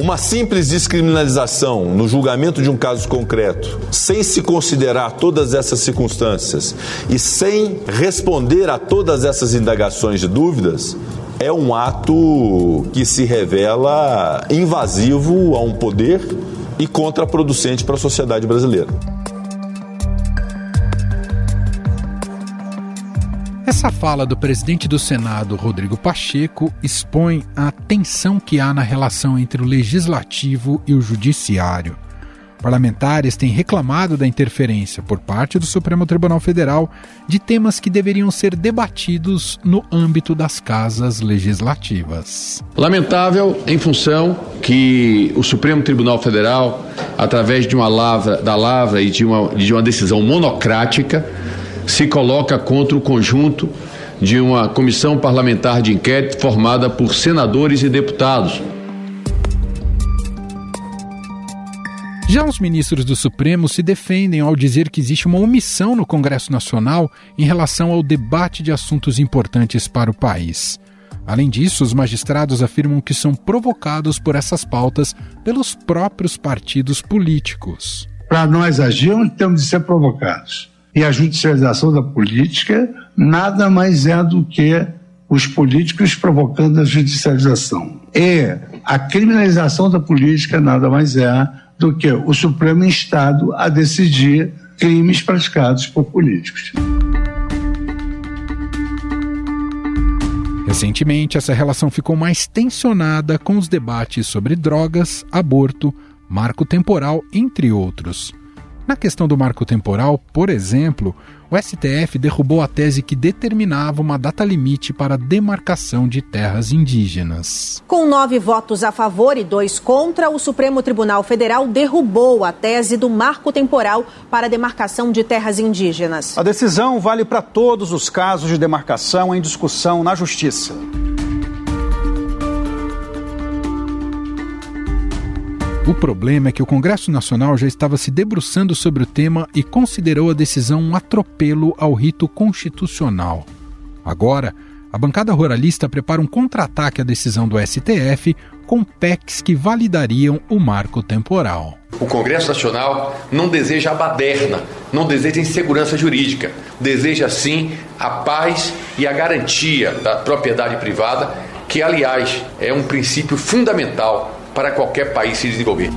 Uma simples descriminalização no julgamento de um caso concreto, sem se considerar todas essas circunstâncias e sem responder a todas essas indagações de dúvidas, é um ato que se revela invasivo a um poder e contraproducente para a sociedade brasileira. Essa fala do presidente do Senado, Rodrigo Pacheco, expõe a tensão que há na relação entre o legislativo e o judiciário. Parlamentares têm reclamado da interferência por parte do Supremo Tribunal Federal de temas que deveriam ser debatidos no âmbito das casas legislativas. Lamentável em função que o Supremo Tribunal Federal, através de uma lavra, da lavra e de uma, de uma decisão monocrática, se coloca contra o conjunto de uma comissão parlamentar de inquérito formada por senadores e deputados. Já os ministros do Supremo se defendem ao dizer que existe uma omissão no Congresso Nacional em relação ao debate de assuntos importantes para o país. Além disso, os magistrados afirmam que são provocados por essas pautas pelos próprios partidos políticos. Para nós agirmos, temos de ser provocados. E a judicialização da política nada mais é do que os políticos provocando a judicialização. E a criminalização da política nada mais é do que o Supremo Estado a decidir crimes praticados por políticos. Recentemente, essa relação ficou mais tensionada com os debates sobre drogas, aborto, marco temporal, entre outros. Na questão do marco temporal, por exemplo, o STF derrubou a tese que determinava uma data limite para a demarcação de terras indígenas. Com nove votos a favor e dois contra, o Supremo Tribunal Federal derrubou a tese do marco temporal para a demarcação de terras indígenas. A decisão vale para todos os casos de demarcação em discussão na Justiça. O problema é que o Congresso Nacional já estava se debruçando sobre o tema e considerou a decisão um atropelo ao rito constitucional. Agora, a bancada ruralista prepara um contra-ataque à decisão do STF com PECs que validariam o marco temporal. O Congresso Nacional não deseja a baderna, não deseja insegurança jurídica, deseja sim a paz e a garantia da propriedade privada, que, aliás, é um princípio fundamental para qualquer país se desenvolver.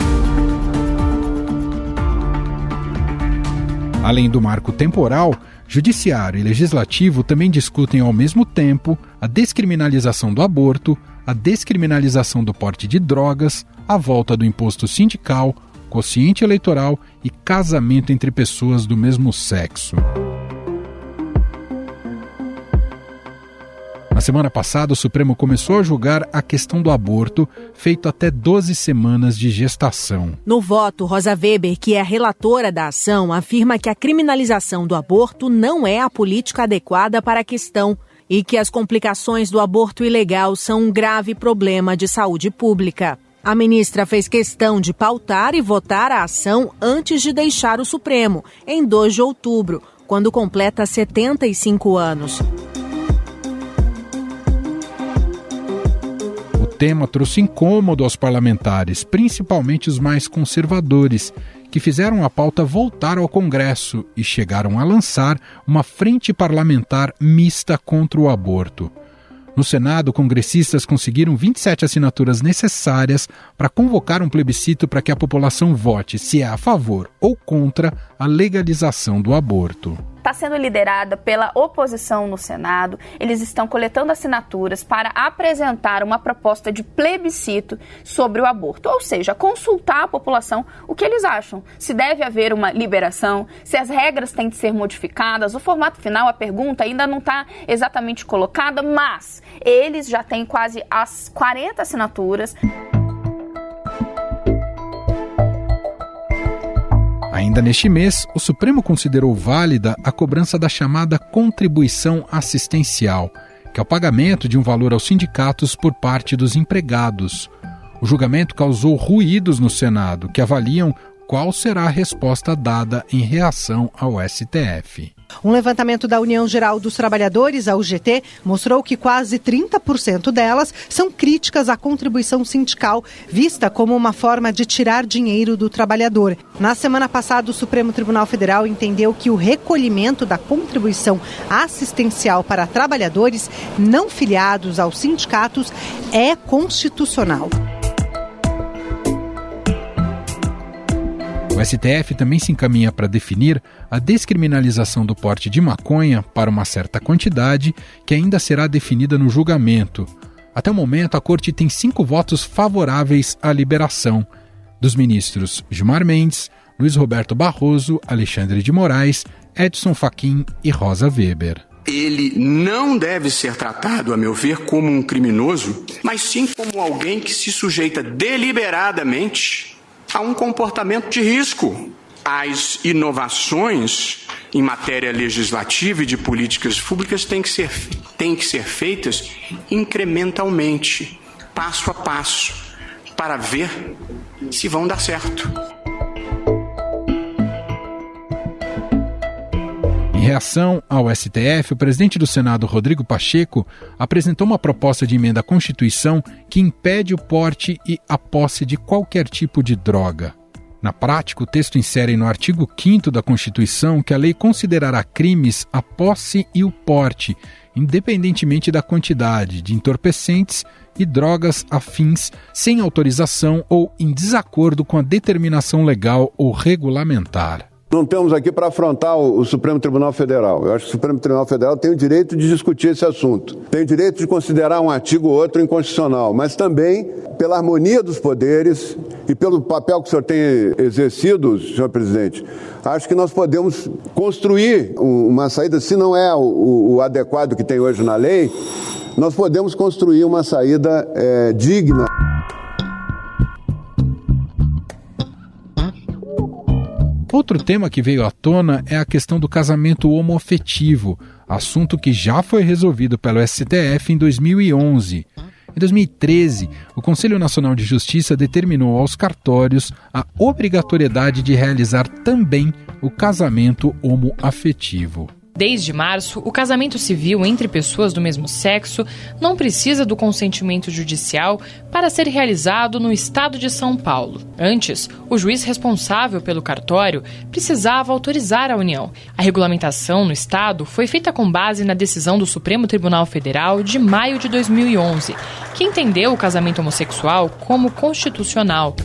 Além do marco temporal, Judiciário e Legislativo também discutem ao mesmo tempo a descriminalização do aborto, a descriminalização do porte de drogas, a volta do imposto sindical, quociente eleitoral e casamento entre pessoas do mesmo sexo. Semana passada, o Supremo começou a julgar a questão do aborto, feito até 12 semanas de gestação. No voto, Rosa Weber, que é a relatora da ação, afirma que a criminalização do aborto não é a política adequada para a questão e que as complicações do aborto ilegal são um grave problema de saúde pública. A ministra fez questão de pautar e votar a ação antes de deixar o Supremo, em 2 de outubro, quando completa 75 anos. Tema trouxe incômodo aos parlamentares, principalmente os mais conservadores, que fizeram a pauta voltar ao Congresso e chegaram a lançar uma frente parlamentar mista contra o aborto. No Senado, congressistas conseguiram 27 assinaturas necessárias para convocar um plebiscito para que a população vote se é a favor ou contra a legalização do aborto está sendo liderada pela oposição no Senado. Eles estão coletando assinaturas para apresentar uma proposta de plebiscito sobre o aborto, ou seja, consultar a população o que eles acham. Se deve haver uma liberação, se as regras têm de ser modificadas. O formato final, a pergunta ainda não está exatamente colocada, mas eles já têm quase as 40 assinaturas. Ainda neste mês, o Supremo considerou válida a cobrança da chamada contribuição assistencial, que é o pagamento de um valor aos sindicatos por parte dos empregados. O julgamento causou ruídos no Senado, que avaliam qual será a resposta dada em reação ao STF. Um levantamento da União Geral dos Trabalhadores, a UGT, mostrou que quase 30% delas são críticas à contribuição sindical, vista como uma forma de tirar dinheiro do trabalhador. Na semana passada, o Supremo Tribunal Federal entendeu que o recolhimento da contribuição assistencial para trabalhadores não filiados aos sindicatos é constitucional. O STF também se encaminha para definir a descriminalização do porte de maconha para uma certa quantidade, que ainda será definida no julgamento. Até o momento, a Corte tem cinco votos favoráveis à liberação dos ministros Gilmar Mendes, Luiz Roberto Barroso, Alexandre de Moraes, Edson Fachin e Rosa Weber. Ele não deve ser tratado, a meu ver, como um criminoso, mas sim como alguém que se sujeita deliberadamente a um comportamento de risco. As inovações em matéria legislativa e de políticas públicas têm que ser, têm que ser feitas incrementalmente, passo a passo, para ver se vão dar certo. Reação ao STF, o presidente do Senado, Rodrigo Pacheco, apresentou uma proposta de emenda à Constituição que impede o porte e a posse de qualquer tipo de droga. Na prática, o texto insere no artigo 5 da Constituição que a lei considerará crimes a posse e o porte, independentemente da quantidade de entorpecentes e drogas afins sem autorização ou em desacordo com a determinação legal ou regulamentar. Não estamos aqui para afrontar o, o, Supremo Tribunal Federal. Eu acho que o Supremo Tribunal Federal tem o direito de discutir esse assunto. Tem o direito de considerar um artigo ou outro inconstitucional, mas também pela harmonia dos poderes e pelo papel que o senhor tem exercido, senhor presidente. Acho que nós podemos construir uma saída, se não é o, o adequado que tem hoje na lei, nós podemos construir uma saída é, digna. Outro tema que veio à tona é a questão do casamento homoafetivo, assunto que já foi resolvido pelo STF em 2011. Em 2013, o Conselho Nacional de Justiça determinou aos cartórios a obrigatoriedade de realizar também o casamento homoafetivo. Desde março, o casamento civil entre pessoas do mesmo sexo não precisa do consentimento judicial para ser realizado no estado de São Paulo. Antes, o juiz responsável pelo cartório precisava autorizar a união. A regulamentação no estado foi feita com base na decisão do Supremo Tribunal Federal de maio de 2011, que entendeu o casamento homossexual como constitucional.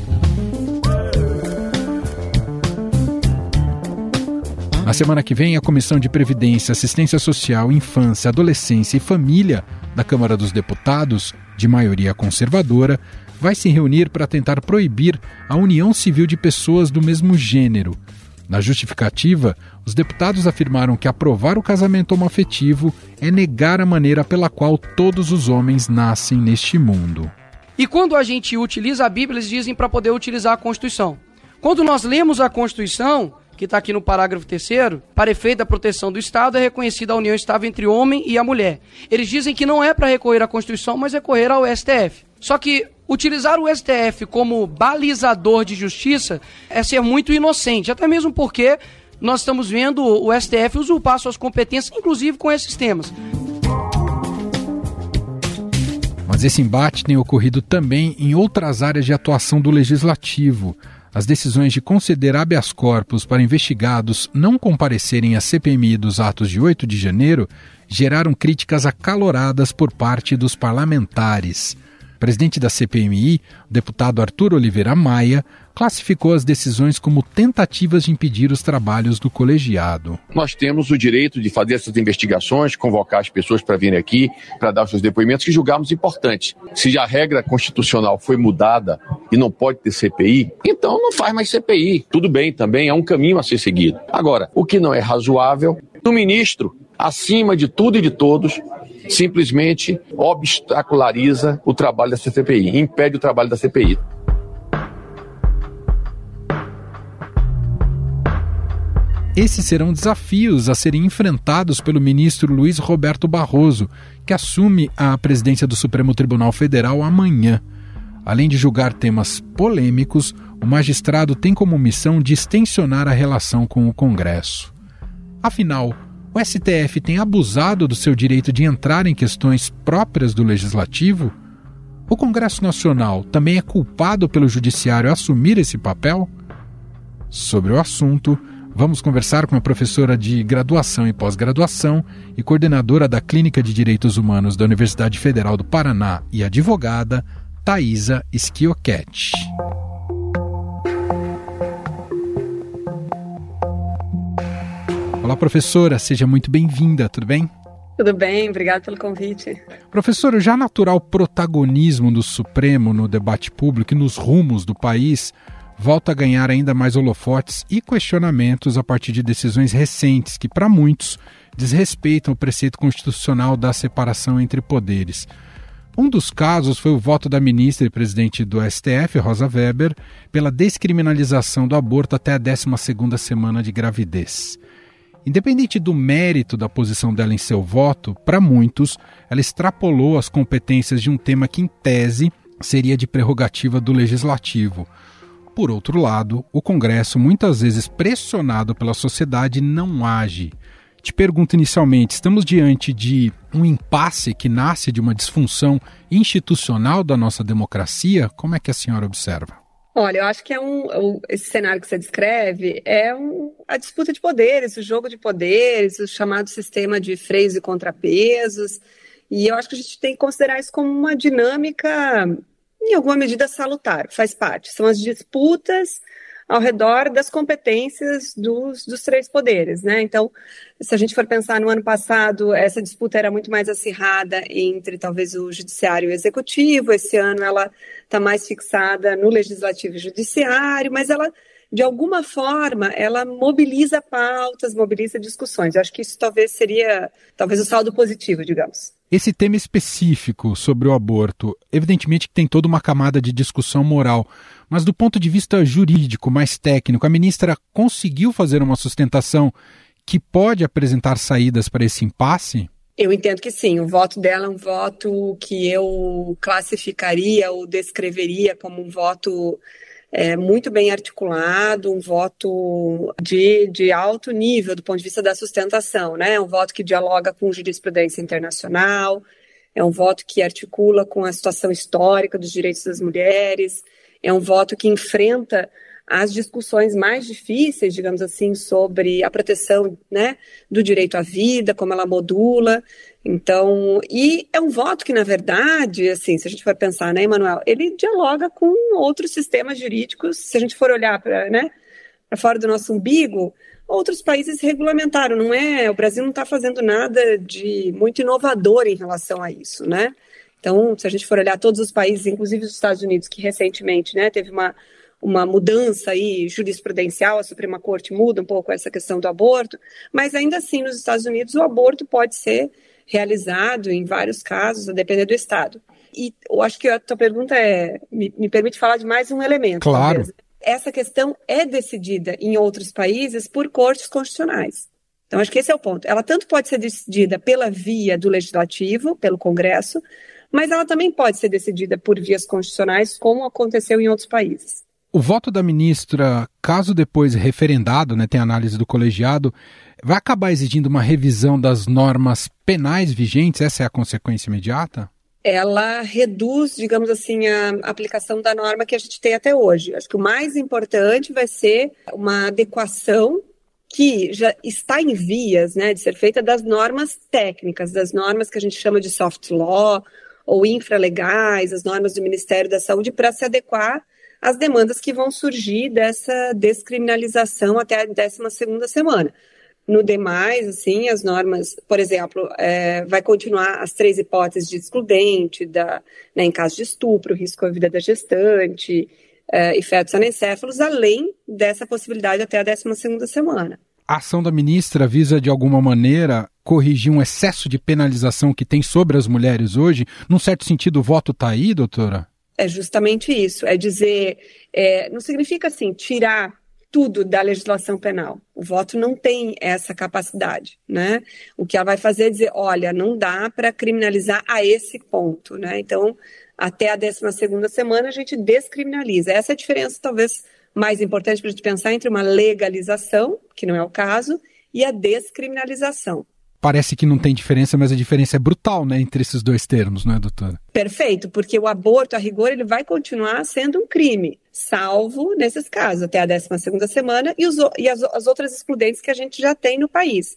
Na semana que vem, a Comissão de Previdência, Assistência Social, Infância, Adolescência e Família da Câmara dos Deputados, de maioria conservadora, vai se reunir para tentar proibir a união civil de pessoas do mesmo gênero. Na justificativa, os deputados afirmaram que aprovar o casamento homoafetivo é negar a maneira pela qual todos os homens nascem neste mundo. E quando a gente utiliza a Bíblia, eles dizem para poder utilizar a Constituição. Quando nós lemos a Constituição, que está aqui no parágrafo terceiro, para efeito da proteção do Estado, é reconhecida a união estável entre homem e a mulher. Eles dizem que não é para recorrer à Constituição, mas recorrer ao STF. Só que utilizar o STF como balizador de justiça é ser muito inocente, até mesmo porque nós estamos vendo o STF usurpar suas competências, inclusive com esses temas. Mas esse embate tem ocorrido também em outras áreas de atuação do legislativo. As decisões de conceder habeas corpus para investigados não comparecerem à CPMI dos atos de 8 de janeiro geraram críticas acaloradas por parte dos parlamentares. O presidente da CPMI, o deputado Arthur Oliveira Maia, classificou as decisões como tentativas de impedir os trabalhos do colegiado. Nós temos o direito de fazer essas investigações, convocar as pessoas para virem aqui, para dar os seus depoimentos, que julgamos importantes. Se a regra constitucional foi mudada e não pode ter CPI, então não faz mais CPI. Tudo bem, também é um caminho a ser seguido. Agora, o que não é razoável, o ministro, acima de tudo e de todos, simplesmente obstaculariza o trabalho da CPI, impede o trabalho da CPI. Esses serão desafios a serem enfrentados pelo ministro Luiz Roberto Barroso, que assume a presidência do Supremo Tribunal Federal amanhã. Além de julgar temas polêmicos, o magistrado tem como missão distensionar a relação com o Congresso. Afinal, O STF tem abusado do seu direito de entrar em questões próprias do legislativo? O Congresso Nacional também é culpado pelo Judiciário assumir esse papel? Sobre o assunto, vamos conversar com a professora de graduação e pós-graduação e coordenadora da Clínica de Direitos Humanos da Universidade Federal do Paraná e advogada, Thaisa Schiochetti. Olá, professora, seja muito bem-vinda, tudo bem? Tudo bem, obrigado pelo convite. Professor, o já natural protagonismo do Supremo no debate público e nos rumos do país volta a ganhar ainda mais holofotes e questionamentos a partir de decisões recentes que, para muitos, desrespeitam o preceito constitucional da separação entre poderes. Um dos casos foi o voto da ministra e presidente do STF, Rosa Weber, pela descriminalização do aborto até a 12ª semana de gravidez. Independente do mérito da posição dela em seu voto, para muitos, ela extrapolou as competências de um tema que, em tese, seria de prerrogativa do legislativo. Por outro lado, o Congresso, muitas vezes pressionado pela sociedade, não age. Te pergunto inicialmente: estamos diante de um impasse que nasce de uma disfunção institucional da nossa democracia? Como é que a senhora observa? Olha, eu acho que é um, esse cenário que você descreve é um, a disputa de poderes, o jogo de poderes, o chamado sistema de freios e contrapesos. E eu acho que a gente tem que considerar isso como uma dinâmica, em alguma medida, salutar, faz parte. São as disputas ao redor das competências dos, dos três poderes, né? Então, se a gente for pensar no ano passado, essa disputa era muito mais acirrada entre talvez o judiciário e o executivo. Esse ano ela está mais fixada no legislativo e judiciário, mas ela de alguma forma, ela mobiliza pautas, mobiliza discussões. Eu acho que isso talvez seria, talvez o saldo positivo, digamos. Esse tema específico sobre o aborto, evidentemente que tem toda uma camada de discussão moral, mas do ponto de vista jurídico, mais técnico, a ministra conseguiu fazer uma sustentação que pode apresentar saídas para esse impasse? Eu entendo que sim. O voto dela é um voto que eu classificaria ou descreveria como um voto é, muito bem articulado, um voto de, de alto nível do ponto de vista da sustentação, né? Um voto que dialoga com jurisprudência internacional, é um voto que articula com a situação histórica dos direitos das mulheres, é um voto que enfrenta as discussões mais difíceis, digamos assim, sobre a proteção né, do direito à vida, como ela modula. Então, e é um voto que, na verdade, assim, se a gente for pensar, né, Emanuel, ele dialoga com outros sistemas jurídicos. Se a gente for olhar para né, fora do nosso umbigo, outros países regulamentaram, não é? O Brasil não está fazendo nada de muito inovador em relação a isso, né? Então, se a gente for olhar todos os países, inclusive os Estados Unidos, que recentemente né, teve uma, uma mudança aí jurisprudencial, a Suprema Corte muda um pouco essa questão do aborto, mas ainda assim nos Estados Unidos o aborto pode ser realizado em vários casos, a depender do Estado. E eu acho que a tua pergunta é, me, me permite falar de mais um elemento. Claro. Talvez. Essa questão é decidida em outros países por cortes constitucionais. Então, acho que esse é o ponto. Ela tanto pode ser decidida pela via do legislativo, pelo Congresso, mas ela também pode ser decidida por vias constitucionais, como aconteceu em outros países. O voto da ministra, caso depois referendado, né, tem análise do colegiado, vai acabar exigindo uma revisão das normas penais vigentes? Essa é a consequência imediata? Ela reduz, digamos assim, a aplicação da norma que a gente tem até hoje. Acho que o mais importante vai ser uma adequação que já está em vias né, de ser feita das normas técnicas, das normas que a gente chama de soft law ou infralegais, as normas do Ministério da Saúde, para se adequar às demandas que vão surgir dessa descriminalização até a 12 semana. No demais, assim, as normas, por exemplo, é, vai continuar as três hipóteses de excludente, da, né, em caso de estupro, risco à vida da gestante é, e fetos anencéfalos, além dessa possibilidade até a 12 semana a ação da ministra visa, de alguma maneira, corrigir um excesso de penalização que tem sobre as mulheres hoje? Num certo sentido, o voto está aí, doutora? É justamente isso. É dizer, é, não significa assim, tirar tudo da legislação penal. O voto não tem essa capacidade, né? O que ela vai fazer é dizer, olha, não dá para criminalizar a esse ponto, né? Então, até a 12 segunda semana a gente descriminaliza. Essa é a diferença, talvez, mais importante para a gente pensar entre uma legalização, que não é o caso, e a descriminalização. Parece que não tem diferença, mas a diferença é brutal, né, entre esses dois termos, não é, doutora? Perfeito, porque o aborto, a rigor, ele vai continuar sendo um crime, salvo nesses casos, até a 12 segunda semana e, os, e as, as outras excludentes que a gente já tem no país.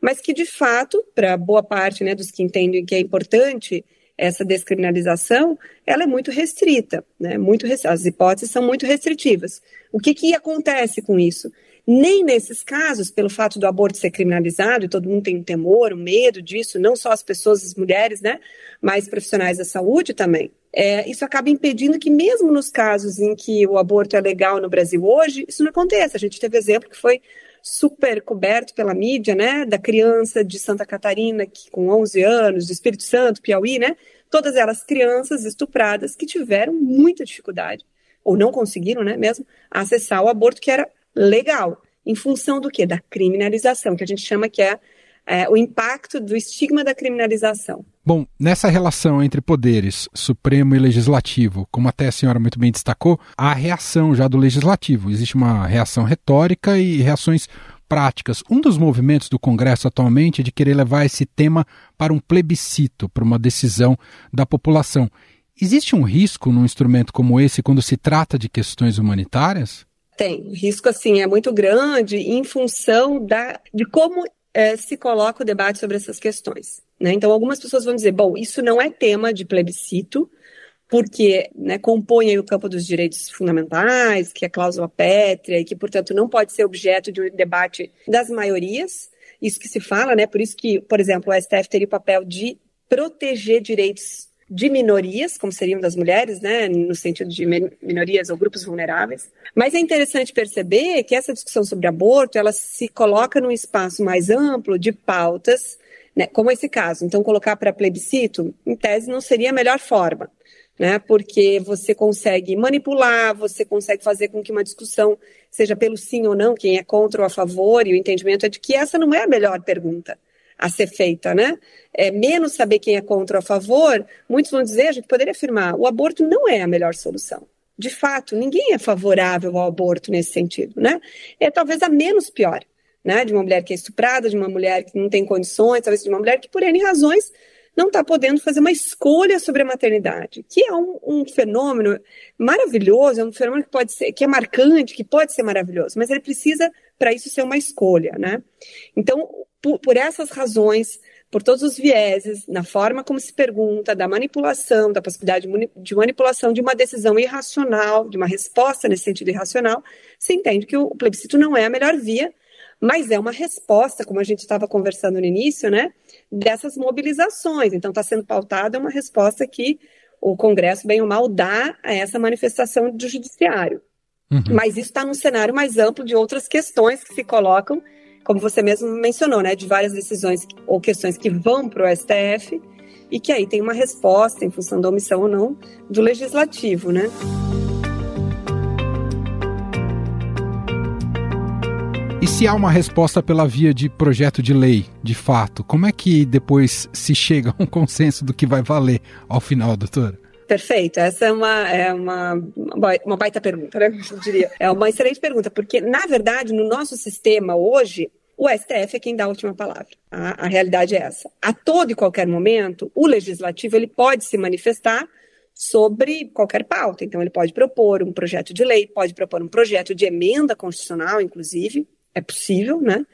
Mas que, de fato, para boa parte né, dos que entendem que é importante, essa descriminalização, ela é muito restrita, né? Muito as hipóteses são muito restritivas. O que, que acontece com isso? Nem nesses casos, pelo fato do aborto ser criminalizado, e todo mundo tem um temor, um medo disso, não só as pessoas, as mulheres, né, mas profissionais da saúde também. É, isso acaba impedindo que, mesmo nos casos em que o aborto é legal no Brasil hoje, isso não aconteça. A gente teve exemplo que foi super coberto pela mídia, né, da criança de Santa Catarina, que com 11 anos, do Espírito Santo, Piauí, né, todas elas crianças estupradas que tiveram muita dificuldade, ou não conseguiram, né, mesmo, acessar o aborto que era legal, em função do quê? Da criminalização, que a gente chama que é, é o impacto do estigma da criminalização. Bom, nessa relação entre poderes, Supremo e Legislativo, como até a senhora muito bem destacou, há reação já do Legislativo. Existe uma reação retórica e reações práticas. Um dos movimentos do Congresso atualmente é de querer levar esse tema para um plebiscito, para uma decisão da população. Existe um risco num instrumento como esse quando se trata de questões humanitárias? Tem. O risco, assim, é muito grande em função da, de como é, se coloca o debate sobre essas questões. Né? Então, algumas pessoas vão dizer, bom, isso não é tema de plebiscito, porque né, compõe o campo dos direitos fundamentais, que é a cláusula pétrea, e que, portanto, não pode ser objeto de um debate das maiorias, isso que se fala, né? Por isso que, por exemplo, o STF teria o papel de proteger direitos de minorias, como seriam das mulheres, né, no sentido de minorias ou grupos vulneráveis. Mas é interessante perceber que essa discussão sobre aborto, ela se coloca num espaço mais amplo de pautas, né, como esse caso. Então, colocar para plebiscito, em tese, não seria a melhor forma. Né, porque você consegue manipular, você consegue fazer com que uma discussão seja pelo sim ou não, quem é contra ou a favor, e o entendimento é de que essa não é a melhor pergunta a ser feita, né? É, menos saber quem é contra ou a favor, muitos vão dizer, a gente poderia afirmar, o aborto não é a melhor solução. De fato, ninguém é favorável ao aborto nesse sentido, né? É talvez a menos pior, né? De uma mulher que é estuprada, de uma mulher que não tem condições, talvez de uma mulher que, por N razões, não está podendo fazer uma escolha sobre a maternidade, que é um, um, fenômeno maravilhoso, é um fenômeno que pode ser, que é marcante, que pode ser maravilhoso, mas ele precisa para isso ser uma escolha, né? Então, por, por essas razões, por todos os vieses, na forma como se pergunta, da manipulação, da possibilidade de manipulação de uma decisão irracional, de uma resposta nesse sentido irracional, se entende que o plebiscito não é a melhor via, mas é uma resposta, como a gente estava conversando no início, né, dessas mobilizações. Então, está sendo pautada uma resposta que o Congresso, bem ou mal, dá a essa manifestação do Judiciário. Uhum. Mas isso está num cenário mais amplo de outras questões que se colocam como você mesmo mencionou, né, de várias decisões ou questões que vão para o STF e que aí tem uma resposta em função da omissão ou não do legislativo, né? E se há uma resposta pela via de projeto de lei, de fato, como é que depois se chega a um consenso do que vai valer ao final, doutora? Perfeito, essa é uma, é uma, uma baita pergunta, né? Eu diria. É uma excelente pergunta, porque, na verdade, no nosso sistema hoje, o STF é quem dá a última palavra. A, a realidade é essa. A todo e qualquer momento, o legislativo ele pode se manifestar sobre qualquer pauta. Então, ele pode propor um projeto de lei, pode propor um projeto de emenda constitucional, inclusive, é possível, né?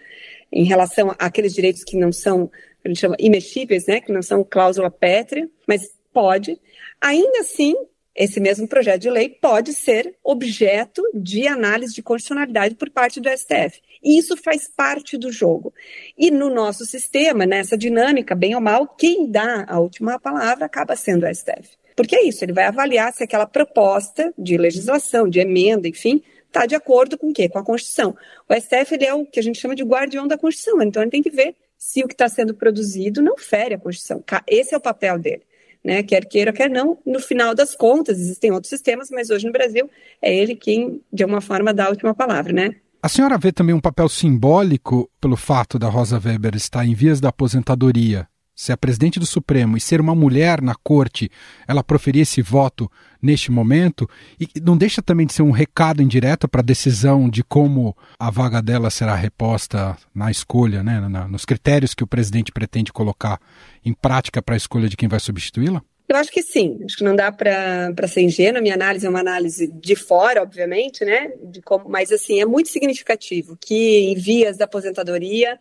Em relação àqueles direitos que não são, a gente chama imexíveis, né? Que não são cláusula pétrea, mas pode. Ainda assim, esse mesmo projeto de lei pode ser objeto de análise de constitucionalidade por parte do STF. E isso faz parte do jogo. E no nosso sistema, nessa dinâmica, bem ou mal, quem dá a última palavra acaba sendo o STF. Porque é isso, ele vai avaliar se aquela proposta de legislação, de emenda, enfim, está de acordo com o quê? Com a Constituição. O STF é o que a gente chama de guardião da Constituição, então ele tem que ver se o que está sendo produzido não fere a Constituição. Esse é o papel dele né? Quer queira, quer não, no final das contas, existem outros sistemas, mas hoje no Brasil é ele quem, de alguma forma, dá a última palavra, né? A senhora vê também um papel simbólico pelo fato da Rosa Weber estar em vias da aposentadoria se a presidente do Supremo e ser uma mulher na corte, ela proferir esse voto neste momento, e não deixa também de ser um recado indireto para a decisão de como a vaga dela será reposta na escolha, né, na, nos critérios que o presidente pretende colocar em prática para a escolha de quem vai substituí-la? Eu acho que sim, acho que não dá para ser ingênua. Minha análise é uma análise de fora, obviamente, né? De como, mas assim, é muito significativo que em vias da aposentadoria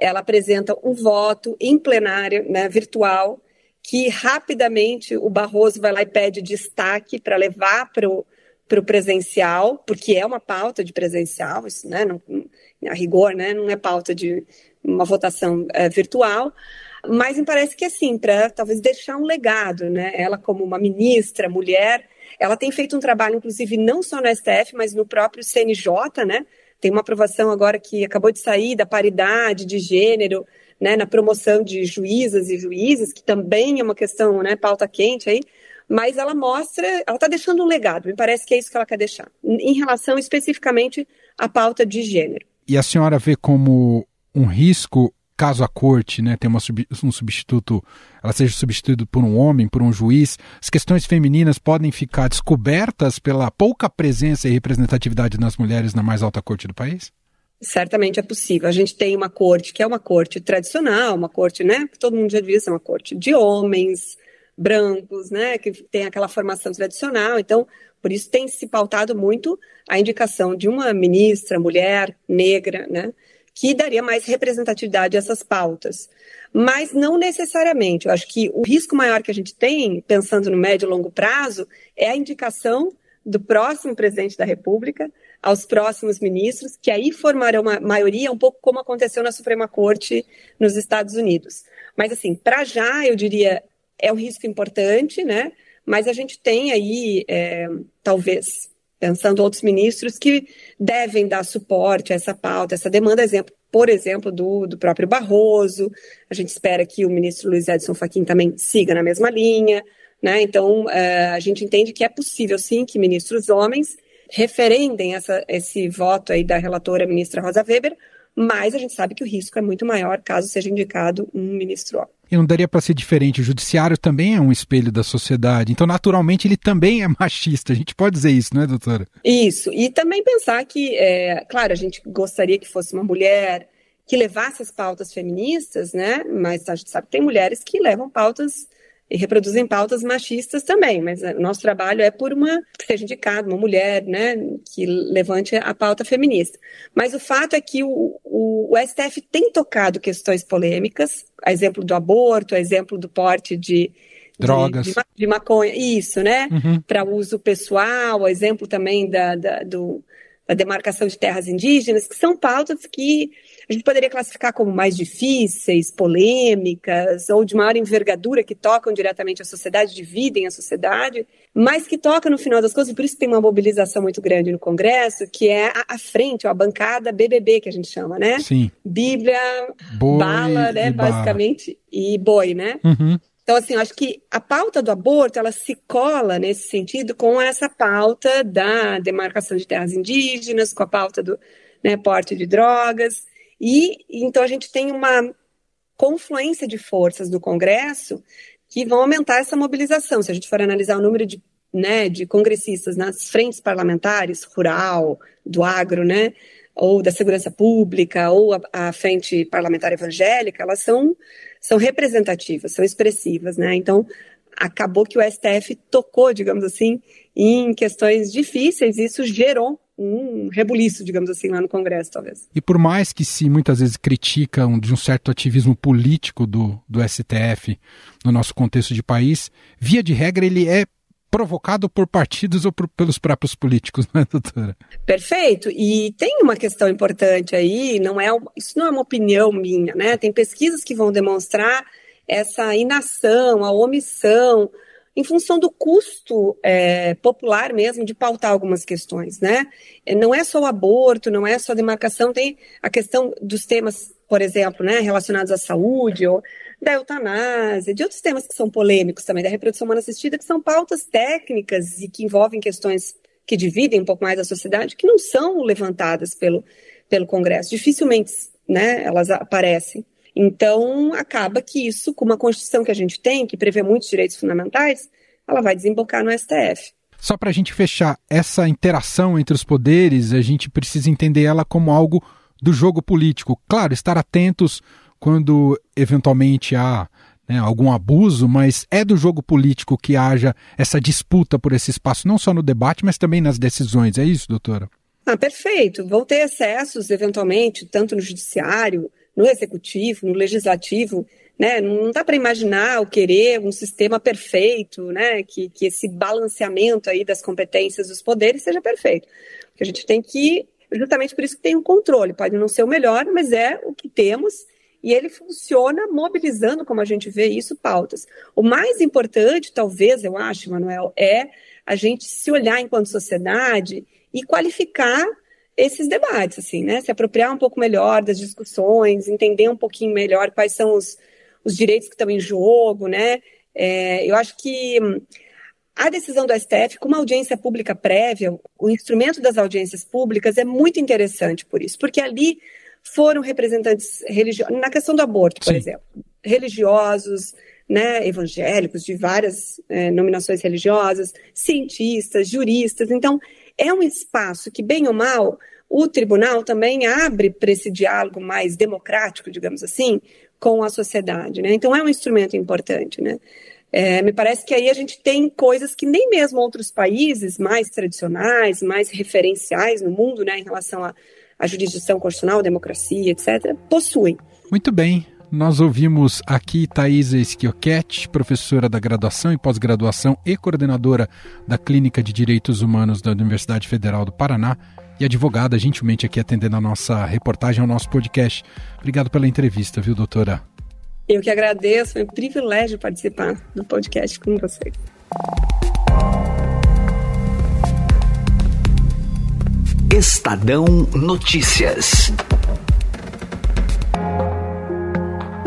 ela apresenta um voto em plenário, né, virtual, que rapidamente o Barroso vai lá e pede destaque para levar para o presencial, porque é uma pauta de presencial, isso, né, não, a rigor, né, não é pauta de uma votação é, virtual. Mas me parece que assim, para talvez deixar um legado, né? Ela como uma ministra, mulher, ela tem feito um trabalho, inclusive, não só no STF, mas no próprio CNJ, né? Tem uma aprovação agora que acabou de sair da paridade de gênero, né, na promoção de juízas e juízes, que também é uma questão, né, pauta quente aí, mas ela mostra, ela está deixando um legado, me parece que é isso que ela quer deixar, em relação especificamente à pauta de gênero. E a senhora vê como um risco caso a corte né, tenha um substituto, ela seja substituída por um homem, por um juiz, as questões femininas podem ficar descobertas pela pouca presença e representatividade das mulheres na mais alta corte do país? Certamente é possível. A gente tem uma corte que é uma corte tradicional, uma corte, né, que todo mundo já viu, é uma corte de homens brancos, né, que tem aquela formação tradicional. Então, por isso tem se pautado muito a indicação de uma ministra mulher negra, né, que daria mais representatividade a essas pautas. Mas não necessariamente. Eu acho que o risco maior que a gente tem, pensando no médio e longo prazo, é a indicação do próximo presidente da República aos próximos ministros, que aí formarão uma maioria, um pouco como aconteceu na Suprema Corte nos Estados Unidos. Mas, assim, para já, eu diria, é um risco importante, né? Mas a gente tem aí, é, talvez, pensando outros ministros que devem dar suporte a essa pauta, essa demanda, exemplo, por exemplo, do, do próprio Barroso. A gente espera que o ministro Luiz Edson Fachin também siga na mesma linha. Né? Então, uh, a gente entende que é possível, sim, que ministros homens referendem essa, esse voto aí da relatora ministra Rosa Weber, mas a gente sabe que o risco é muito maior caso seja indicado um ministro homem. E não daria para ser diferente. O judiciário também é um espelho da sociedade. Então, naturalmente, ele também é machista. A gente pode dizer isso, não é, doutora? Isso. E também pensar que, é, claro, a gente gostaria que fosse uma mulher que levasse as pautas feministas, né? Mas a gente sabe que tem mulheres que levam pautas e reproduzem pautas machistas também, mas o nosso trabalho é por uma que seja indicada uma mulher, né, que levante a pauta feminista. Mas o fato é que o, o, o STF tem tocado questões polêmicas, a exemplo do aborto, a exemplo do porte de drogas, de, de, de maconha, isso, né, uhum. para uso pessoal, a exemplo também da, da, do, da demarcação de terras indígenas, que são pautas que a gente poderia classificar como mais difíceis, polêmicas, ou de maior envergadura, que tocam diretamente a sociedade, dividem a sociedade, mas que tocam no final das contas, e por isso tem uma mobilização muito grande no Congresso, que é a, a frente, a bancada BBB, que a gente chama, né? Sim. Bíblia, boi bala, né, basicamente, e boi, né? Uhum. Então, assim, eu acho que a pauta do aborto, ela se cola nesse sentido com essa pauta da demarcação de terras indígenas, com a pauta do né, porte de drogas. E então a gente tem uma confluência de forças do Congresso que vão aumentar essa mobilização. Se a gente for analisar o número de, né, de congressistas nas frentes parlamentares, rural, do agro, né, ou da segurança pública, ou a, a frente parlamentar evangélica, elas são, são representativas, são expressivas, né? Então, acabou que o STF tocou, digamos assim, em questões difíceis, e isso gerou um rebuliço, digamos assim, lá no Congresso, talvez. E por mais que se muitas vezes criticam de um certo ativismo político do, do STF no nosso contexto de país, via de regra ele é provocado por partidos ou por, pelos próprios políticos, não é, doutora? Perfeito. E tem uma questão importante aí, não é, isso não é uma opinião minha, né? Tem pesquisas que vão demonstrar essa inação, a omissão, em função do custo é, popular mesmo de pautar algumas questões, né? É, não é só o aborto, não é só a demarcação, tem a questão dos temas, por exemplo, né, relacionados à saúde ou da eutanásia, de outros temas que são polêmicos também, da reprodução humana assistida, que são pautas técnicas e que envolvem questões que dividem um pouco mais a sociedade, que não são levantadas pelo, pelo Congresso. Dificilmente né, elas aparecem. Então, acaba que isso, com uma Constituição que a gente tem, que prevê muitos direitos fundamentais, ela vai desembocar no STF. Só para a gente fechar, essa interação entre os poderes, a gente precisa entender ela como algo do jogo político. Claro, estar atentos quando eventualmente há né, algum abuso, mas é do jogo político que haja essa disputa por esse espaço, não só no debate, mas também nas decisões. É isso, doutora? Ah, perfeito. Vão ter excessos, eventualmente, tanto no judiciário, no executivo, no legislativo. Né? Não dá para imaginar ou querer um sistema perfeito, né? que, que esse balanceamento aí das competências dos poderes seja perfeito. Porque a gente tem que, justamente por isso que tem um controle. Pode não ser o melhor, mas é o que temos e ele funciona mobilizando, como a gente vê isso, pautas. O mais importante, talvez, eu acho, Manuel, é a gente se olhar enquanto sociedade e qualificar esses debates, assim, né? Se apropriar um pouco melhor das discussões, entender um pouquinho melhor quais são os, os direitos que estão em jogo, né? É, eu acho que hum, a decisão do STF, com uma audiência pública prévia, o instrumento das audiências públicas é muito interessante por isso, porque ali foram representantes religiosos, na questão do aborto, por Sim. exemplo, religiosos, né, evangélicos de várias é, nominações religiosas, cientistas, juristas. Então, é um espaço que, bem ou mal, o tribunal também abre para esse diálogo mais democrático, digamos assim, com a sociedade. Né? Então, é um instrumento importante. Né? É, me parece que aí a gente tem coisas que nem mesmo outros países mais tradicionais, mais referenciais no mundo, né, em relação a a jurisdição constitucional, democracia, etc., possuem. Muito bem. Nós ouvimos aqui Thaisa Schiochetti, professora da graduação e pós-graduação e coordenadora da Clínica de Direitos Humanos da Universidade Federal do Paraná e advogada, gentilmente aqui atendendo a nossa reportagem ao nosso podcast. Obrigado pela entrevista, viu, doutora? Eu que agradeço, foi um privilégio participar do podcast com vocês. Estadão Notícias.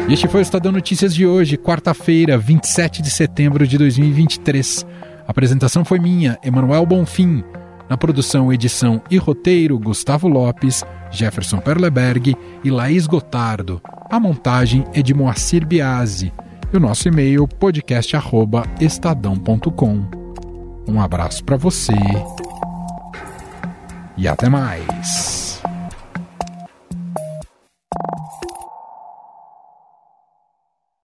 Este foi o Estadão Notícias de hoje, quarta-feira, 27 de setembro de 2023. A apresentação foi minha, Emanuel Bonfim. Na produção, edição e roteiro, Gustavo Lopes, Jefferson Perleberg e Laís Gotardo. A montagem é de Moacir Biasi. E o nosso e-mail, podcast.estadão.com. Um abraço para você e até mais.